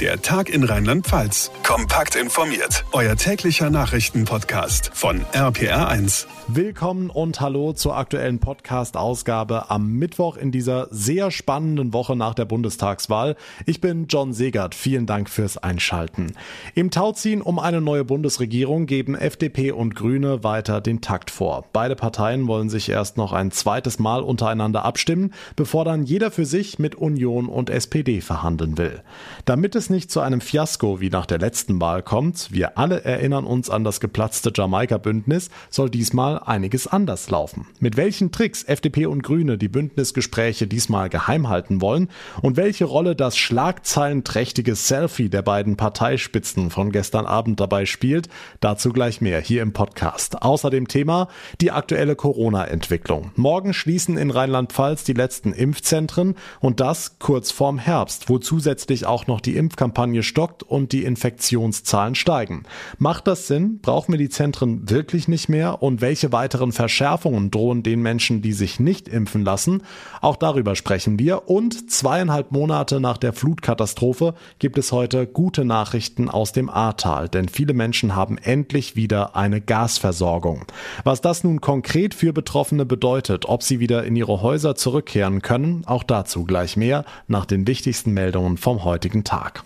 Der Tag in Rheinland-Pfalz. Kompakt informiert. Euer täglicher Nachrichtenpodcast von RPR1. Willkommen und hallo zur aktuellen Podcast-Ausgabe am Mittwoch in dieser sehr spannenden Woche nach der Bundestagswahl. Ich bin John Segert. Vielen Dank fürs Einschalten. Im Tauziehen um eine neue Bundesregierung geben FDP und Grüne weiter den Takt vor. Beide Parteien wollen sich erst noch ein zweites Mal untereinander abstimmen, bevor dann jeder für sich mit Union und SPD verhandeln will. Damit es nicht zu einem Fiasko wie nach der letzten Wahl kommt, wir alle erinnern uns an das geplatzte Jamaika-Bündnis, soll diesmal einiges anders laufen. Mit welchen Tricks FDP und Grüne die Bündnisgespräche diesmal geheim halten wollen und welche Rolle das schlagzeilenträchtige Selfie der beiden Parteispitzen von gestern Abend dabei spielt, dazu gleich mehr hier im Podcast. Außerdem Thema die aktuelle Corona-Entwicklung. Morgen schließen in Rheinland-Pfalz die letzten Impfzentren und das kurz vorm Herbst, wo zusätzlich auch noch die Impfkampagne Impfkampagne stockt und die Infektionszahlen steigen. Macht das Sinn? Brauchen wir die Zentren wirklich nicht mehr? Und welche weiteren Verschärfungen drohen den Menschen, die sich nicht impfen lassen? Auch darüber sprechen wir. Und zweieinhalb Monate nach der Flutkatastrophe gibt es heute gute Nachrichten aus dem Ahrtal, denn viele Menschen haben endlich wieder eine Gasversorgung. Was das nun konkret für Betroffene bedeutet, ob sie wieder in ihre Häuser zurückkehren können, auch dazu gleich mehr nach den wichtigsten Meldungen vom heutigen Tag.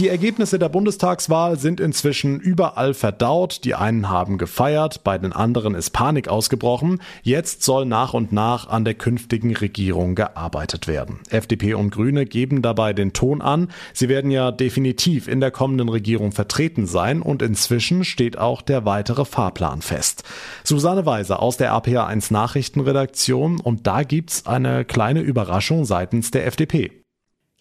Die Ergebnisse der Bundestagswahl sind inzwischen überall verdaut. Die einen haben gefeiert, bei den anderen ist Panik ausgebrochen. Jetzt soll nach und nach an der künftigen Regierung gearbeitet werden. FDP und Grüne geben dabei den Ton an. Sie werden ja definitiv in der kommenden Regierung vertreten sein und inzwischen steht auch der weitere Fahrplan fest. Susanne Weiser aus der APA1 Nachrichtenredaktion und da gibt's eine kleine Überraschung seitens der FDP.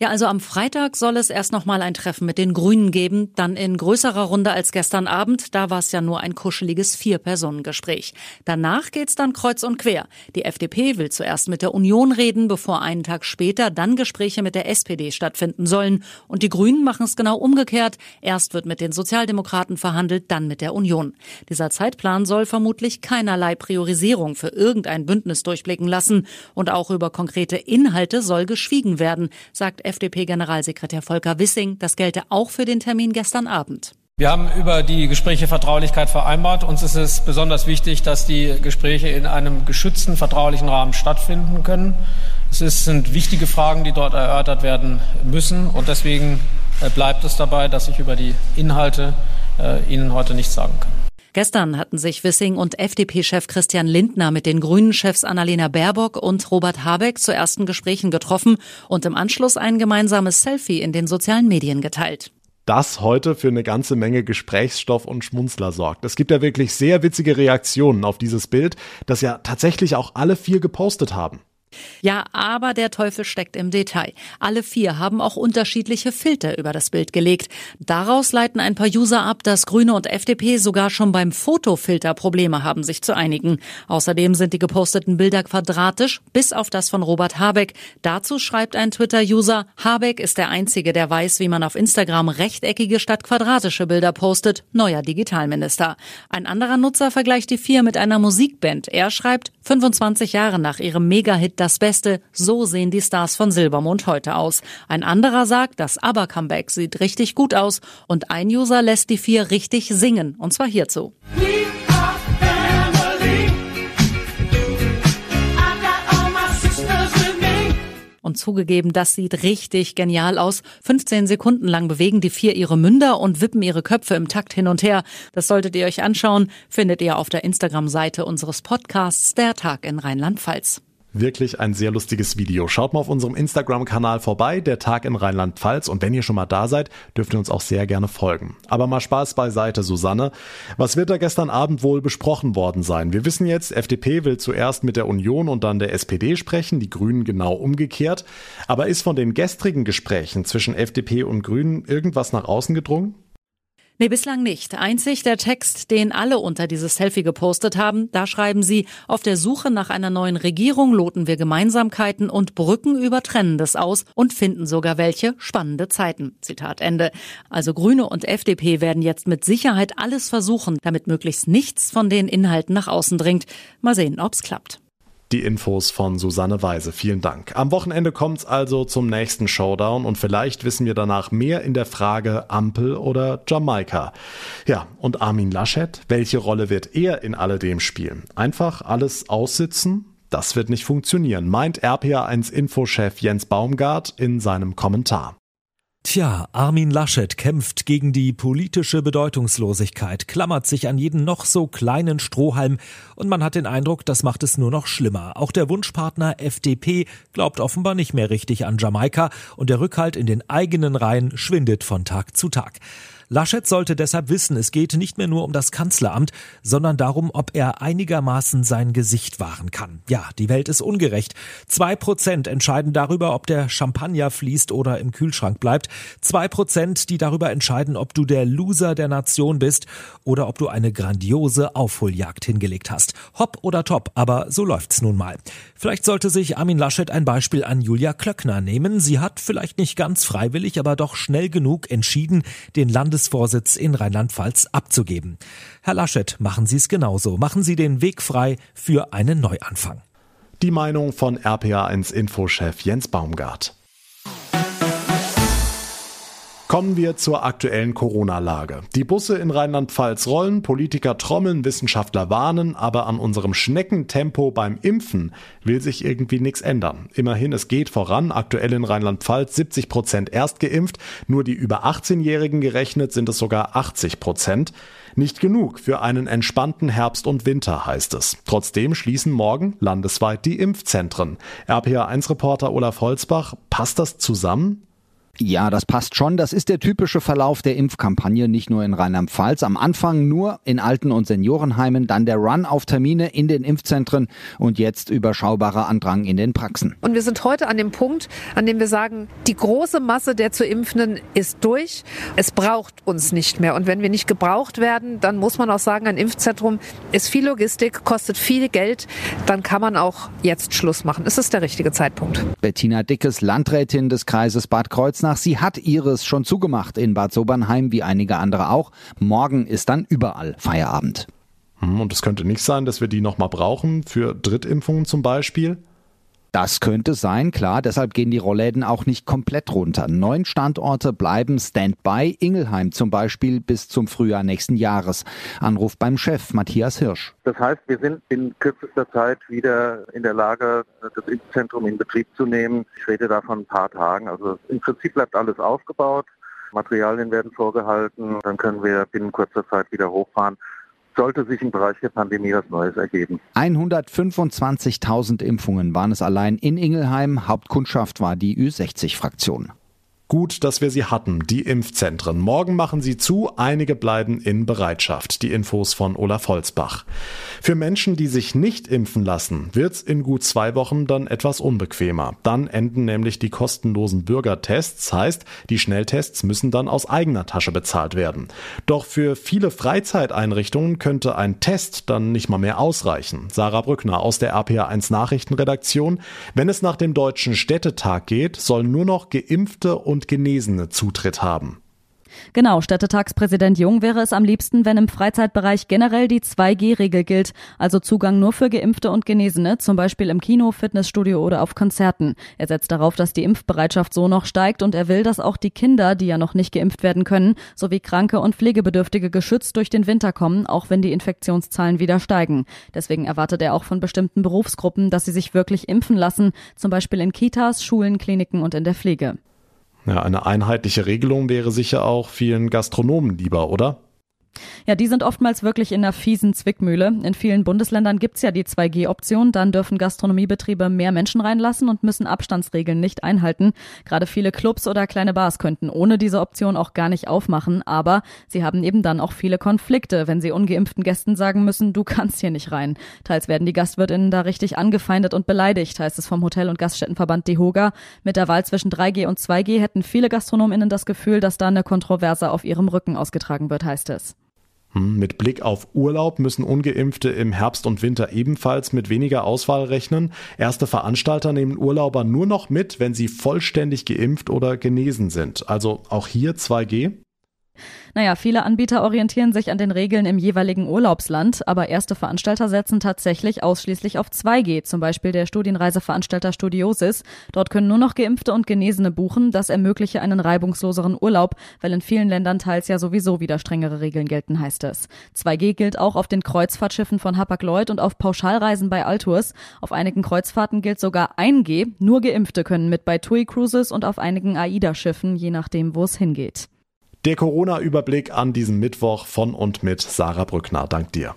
Ja, also am Freitag soll es erst noch mal ein Treffen mit den Grünen geben, dann in größerer Runde als gestern Abend. Da war es ja nur ein kuscheliges Vier-Personen-Gespräch. Danach geht's dann kreuz und quer. Die FDP will zuerst mit der Union reden, bevor einen Tag später dann Gespräche mit der SPD stattfinden sollen. Und die Grünen machen es genau umgekehrt. Erst wird mit den Sozialdemokraten verhandelt, dann mit der Union. Dieser Zeitplan soll vermutlich keinerlei Priorisierung für irgendein Bündnis durchblicken lassen. Und auch über konkrete Inhalte soll geschwiegen werden, sagt FDP-Generalsekretär Volker Wissing. Das gelte auch für den Termin gestern Abend. Wir haben über die Gespräche Vertraulichkeit vereinbart. Uns ist es besonders wichtig, dass die Gespräche in einem geschützten, vertraulichen Rahmen stattfinden können. Es sind wichtige Fragen, die dort erörtert werden müssen. Und deswegen äh, bleibt es dabei, dass ich über die Inhalte äh, Ihnen heute nichts sagen kann. Gestern hatten sich Wissing und FDP-Chef Christian Lindner mit den Grünen-Chefs Annalena Baerbock und Robert Habeck zu ersten Gesprächen getroffen und im Anschluss ein gemeinsames Selfie in den sozialen Medien geteilt das heute für eine ganze Menge Gesprächsstoff und Schmunzler sorgt. Es gibt ja wirklich sehr witzige Reaktionen auf dieses Bild, das ja tatsächlich auch alle vier gepostet haben. Ja, aber der Teufel steckt im Detail. Alle vier haben auch unterschiedliche Filter über das Bild gelegt. Daraus leiten ein paar User ab, dass Grüne und FDP sogar schon beim Fotofilter Probleme haben, sich zu einigen. Außerdem sind die geposteten Bilder quadratisch, bis auf das von Robert Habeck. Dazu schreibt ein Twitter-User, Habeck ist der Einzige, der weiß, wie man auf Instagram rechteckige statt quadratische Bilder postet. Neuer Digitalminister. Ein anderer Nutzer vergleicht die vier mit einer Musikband. Er schreibt, 25 Jahre nach ihrem Mega-Hit das Beste, so sehen die Stars von Silbermond heute aus. Ein anderer sagt, das ABBA-Comeback sieht richtig gut aus und ein User lässt die vier richtig singen, und zwar hierzu. Und zugegeben, das sieht richtig genial aus. 15 Sekunden lang bewegen die vier ihre Münder und wippen ihre Köpfe im Takt hin und her. Das solltet ihr euch anschauen, findet ihr auf der Instagram-Seite unseres Podcasts Der Tag in Rheinland-Pfalz. Wirklich ein sehr lustiges Video. Schaut mal auf unserem Instagram-Kanal vorbei, der Tag in Rheinland-Pfalz. Und wenn ihr schon mal da seid, dürft ihr uns auch sehr gerne folgen. Aber mal Spaß beiseite, Susanne. Was wird da gestern Abend wohl besprochen worden sein? Wir wissen jetzt, FDP will zuerst mit der Union und dann der SPD sprechen, die Grünen genau umgekehrt. Aber ist von den gestrigen Gesprächen zwischen FDP und Grünen irgendwas nach außen gedrungen? Nee, bislang nicht. Einzig der Text, den alle unter dieses Selfie gepostet haben, da schreiben sie, auf der Suche nach einer neuen Regierung loten wir Gemeinsamkeiten und Brücken über Trennendes aus und finden sogar welche spannende Zeiten. Zitat Ende. Also Grüne und FDP werden jetzt mit Sicherheit alles versuchen, damit möglichst nichts von den Inhalten nach außen dringt. Mal sehen, ob's klappt. Die Infos von Susanne Weise. Vielen Dank. Am Wochenende kommt's also zum nächsten Showdown und vielleicht wissen wir danach mehr in der Frage Ampel oder Jamaika. Ja, und Armin Laschet, welche Rolle wird er in alledem spielen? Einfach alles aussitzen? Das wird nicht funktionieren, meint RPA1-Infochef Jens Baumgart in seinem Kommentar. Tja, Armin Laschet kämpft gegen die politische Bedeutungslosigkeit, klammert sich an jeden noch so kleinen Strohhalm und man hat den Eindruck, das macht es nur noch schlimmer. Auch der Wunschpartner FDP glaubt offenbar nicht mehr richtig an Jamaika und der Rückhalt in den eigenen Reihen schwindet von Tag zu Tag. Laschet sollte deshalb wissen, es geht nicht mehr nur um das Kanzleramt, sondern darum, ob er einigermaßen sein Gesicht wahren kann. Ja, die Welt ist ungerecht. Zwei Prozent entscheiden darüber, ob der Champagner fließt oder im Kühlschrank bleibt. Zwei Prozent, die darüber entscheiden, ob du der Loser der Nation bist oder ob du eine grandiose Aufholjagd hingelegt hast. Hopp oder top, aber so läuft's nun mal. Vielleicht sollte sich Armin Laschet ein Beispiel an Julia Klöckner nehmen. Sie hat vielleicht nicht ganz freiwillig, aber doch schnell genug entschieden, den Landes Bundesvorsitz in Rheinland-Pfalz abzugeben. Herr Laschet, machen Sie es genauso. Machen Sie den Weg frei für einen Neuanfang. Die Meinung von RPA1 Infochef Jens Baumgart. Kommen wir zur aktuellen Corona-Lage. Die Busse in Rheinland-Pfalz rollen, Politiker trommeln, Wissenschaftler warnen, aber an unserem Schneckentempo beim Impfen will sich irgendwie nichts ändern. Immerhin, es geht voran. Aktuell in Rheinland-Pfalz 70 Prozent erst geimpft, nur die über 18-Jährigen gerechnet sind es sogar 80 Prozent. Nicht genug für einen entspannten Herbst und Winter, heißt es. Trotzdem schließen morgen landesweit die Impfzentren. RPA1-Reporter Olaf Holzbach, passt das zusammen? Ja, das passt schon. Das ist der typische Verlauf der Impfkampagne, nicht nur in Rheinland-Pfalz. Am Anfang nur in Alten- und Seniorenheimen, dann der Run auf Termine in den Impfzentren und jetzt überschaubarer Andrang in den Praxen. Und wir sind heute an dem Punkt, an dem wir sagen, die große Masse der zu Impfenden ist durch. Es braucht uns nicht mehr. Und wenn wir nicht gebraucht werden, dann muss man auch sagen, ein Impfzentrum ist viel Logistik, kostet viel Geld. Dann kann man auch jetzt Schluss machen. Es ist der richtige Zeitpunkt. Bettina Dickes, Landrätin des Kreises Bad Kreuznach, nach. Sie hat ihres schon zugemacht in Bad Sobernheim, wie einige andere auch. Morgen ist dann überall Feierabend. Hm, und es könnte nicht sein, dass wir die nochmal brauchen für Drittimpfungen zum Beispiel? Das könnte sein, klar. Deshalb gehen die Rollläden auch nicht komplett runter. Neun Standorte bleiben Standby. Ingelheim zum Beispiel bis zum Frühjahr nächsten Jahres. Anruf beim Chef Matthias Hirsch. Das heißt, wir sind in kürzester Zeit wieder in der Lage, das Impfzentrum in Betrieb zu nehmen. Ich rede da von ein paar Tagen. Also im Prinzip bleibt alles aufgebaut. Materialien werden vorgehalten. Dann können wir binnen kurzer Zeit wieder hochfahren sollte sich im Bereich der Pandemie was Neues ergeben. 125.000 Impfungen waren es allein in Ingelheim. Hauptkundschaft war die Ü60-Fraktion. Gut, dass wir sie hatten, die Impfzentren. Morgen machen sie zu, einige bleiben in Bereitschaft. Die Infos von Olaf Holzbach. Für Menschen, die sich nicht impfen lassen, wird's in gut zwei Wochen dann etwas unbequemer. Dann enden nämlich die kostenlosen Bürgertests, heißt, die Schnelltests müssen dann aus eigener Tasche bezahlt werden. Doch für viele Freizeiteinrichtungen könnte ein Test dann nicht mal mehr ausreichen. Sarah Brückner aus der RPA1 Nachrichtenredaktion. Wenn es nach dem Deutschen Städtetag geht, sollen nur noch geimpfte und und Genesene Zutritt haben. Genau, Städtetagspräsident Jung wäre es am liebsten, wenn im Freizeitbereich generell die 2G-Regel gilt, also Zugang nur für Geimpfte und Genesene, zum Beispiel im Kino, Fitnessstudio oder auf Konzerten. Er setzt darauf, dass die Impfbereitschaft so noch steigt und er will, dass auch die Kinder, die ja noch nicht geimpft werden können, sowie Kranke und Pflegebedürftige geschützt durch den Winter kommen, auch wenn die Infektionszahlen wieder steigen. Deswegen erwartet er auch von bestimmten Berufsgruppen, dass sie sich wirklich impfen lassen, zum Beispiel in Kitas, Schulen, Kliniken und in der Pflege. Ja, eine einheitliche Regelung wäre sicher auch vielen Gastronomen lieber, oder? Ja, die sind oftmals wirklich in einer fiesen Zwickmühle. In vielen Bundesländern gibt's ja die 2G-Option. Dann dürfen Gastronomiebetriebe mehr Menschen reinlassen und müssen Abstandsregeln nicht einhalten. Gerade viele Clubs oder kleine Bars könnten ohne diese Option auch gar nicht aufmachen. Aber sie haben eben dann auch viele Konflikte, wenn sie ungeimpften Gästen sagen müssen, du kannst hier nicht rein. Teils werden die GastwirtInnen da richtig angefeindet und beleidigt, heißt es vom Hotel- und Gaststättenverband DEHOGA. Mit der Wahl zwischen 3G und 2G hätten viele GastronomInnen das Gefühl, dass da eine Kontroverse auf ihrem Rücken ausgetragen wird, heißt es. Hm, mit Blick auf Urlaub müssen ungeimpfte im Herbst und Winter ebenfalls mit weniger Auswahl rechnen. Erste Veranstalter nehmen Urlauber nur noch mit, wenn sie vollständig geimpft oder genesen sind. Also auch hier 2G? Naja, viele Anbieter orientieren sich an den Regeln im jeweiligen Urlaubsland, aber erste Veranstalter setzen tatsächlich ausschließlich auf 2G, zum Beispiel der Studienreiseveranstalter Studiosis. Dort können nur noch Geimpfte und Genesene buchen. Das ermögliche einen reibungsloseren Urlaub, weil in vielen Ländern teils ja sowieso wieder strengere Regeln gelten, heißt es. 2G gilt auch auf den Kreuzfahrtschiffen von Hapag-Lloyd und auf Pauschalreisen bei Altours. Auf einigen Kreuzfahrten gilt sogar 1G. Nur Geimpfte können mit bei TUI Cruises und auf einigen AIDA-Schiffen, je nachdem, wo es hingeht. Der Corona-Überblick an diesem Mittwoch von und mit Sarah Brückner. Dank dir.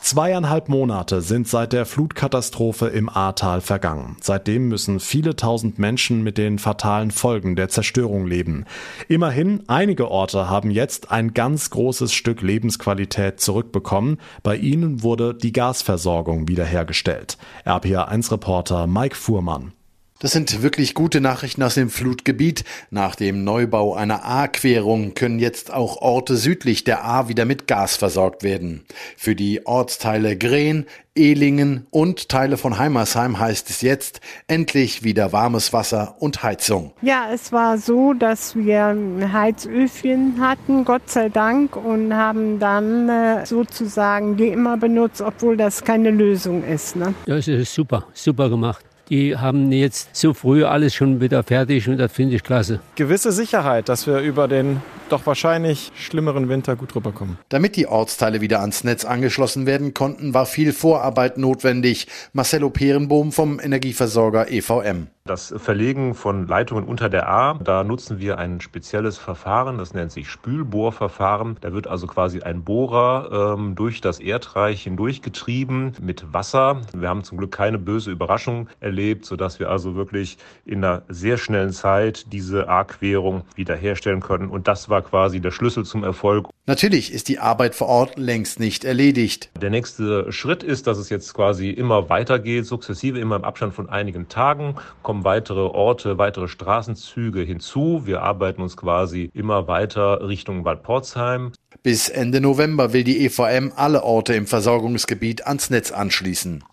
Zweieinhalb Monate sind seit der Flutkatastrophe im Ahrtal vergangen. Seitdem müssen viele tausend Menschen mit den fatalen Folgen der Zerstörung leben. Immerhin, einige Orte haben jetzt ein ganz großes Stück Lebensqualität zurückbekommen. Bei ihnen wurde die Gasversorgung wiederhergestellt. RPA1-Reporter Mike Fuhrmann. Das sind wirklich gute Nachrichten aus dem Flutgebiet. Nach dem Neubau einer A-Querung können jetzt auch Orte südlich der A wieder mit Gas versorgt werden. Für die Ortsteile Green, Ehlingen und Teile von Heimersheim heißt es jetzt endlich wieder warmes Wasser und Heizung. Ja, es war so, dass wir ein Heizöfchen hatten, Gott sei Dank, und haben dann äh, sozusagen die immer benutzt, obwohl das keine Lösung ist. Ne? Ja, es ist super, super gemacht. Die haben jetzt so früh alles schon wieder fertig und das finde ich klasse. Gewisse Sicherheit, dass wir über den doch wahrscheinlich schlimmeren Winter gut rüberkommen. Damit die Ortsteile wieder ans Netz angeschlossen werden konnten, war viel Vorarbeit notwendig. Marcello Perenbohm vom Energieversorger EVM. Das Verlegen von Leitungen unter der A, da nutzen wir ein spezielles Verfahren, das nennt sich Spülbohrverfahren. Da wird also quasi ein Bohrer ähm, durch das Erdreich hindurchgetrieben mit Wasser. Wir haben zum Glück keine böse Überraschung erlebt, sodass wir also wirklich in einer sehr schnellen Zeit diese A-Querung wiederherstellen können. Und das war quasi der Schlüssel zum Erfolg. Natürlich ist die Arbeit vor Ort längst nicht erledigt. Der nächste Schritt ist, dass es jetzt quasi immer weitergeht, sukzessive, immer im Abstand von einigen Tagen kommen weitere Orte, weitere Straßenzüge hinzu. Wir arbeiten uns quasi immer weiter Richtung Bad Porzheim. Bis Ende November will die EVM alle Orte im Versorgungsgebiet ans Netz anschließen.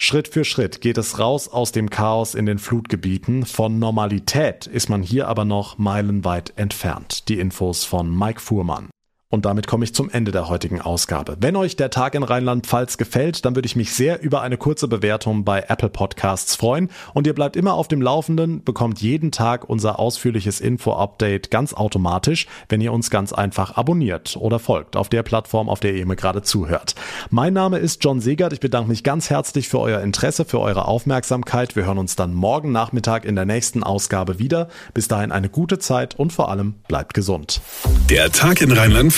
Schritt für Schritt geht es raus aus dem Chaos in den Flutgebieten. Von Normalität ist man hier aber noch meilenweit entfernt. Die Infos von Mike Fuhrmann. Und damit komme ich zum Ende der heutigen Ausgabe. Wenn euch der Tag in Rheinland-Pfalz gefällt, dann würde ich mich sehr über eine kurze Bewertung bei Apple Podcasts freuen. Und ihr bleibt immer auf dem Laufenden, bekommt jeden Tag unser ausführliches Info-Update ganz automatisch, wenn ihr uns ganz einfach abonniert oder folgt auf der Plattform, auf der ihr mir gerade zuhört. Mein Name ist John Segert. Ich bedanke mich ganz herzlich für euer Interesse, für eure Aufmerksamkeit. Wir hören uns dann morgen Nachmittag in der nächsten Ausgabe wieder. Bis dahin eine gute Zeit und vor allem bleibt gesund. Der Tag in Rheinland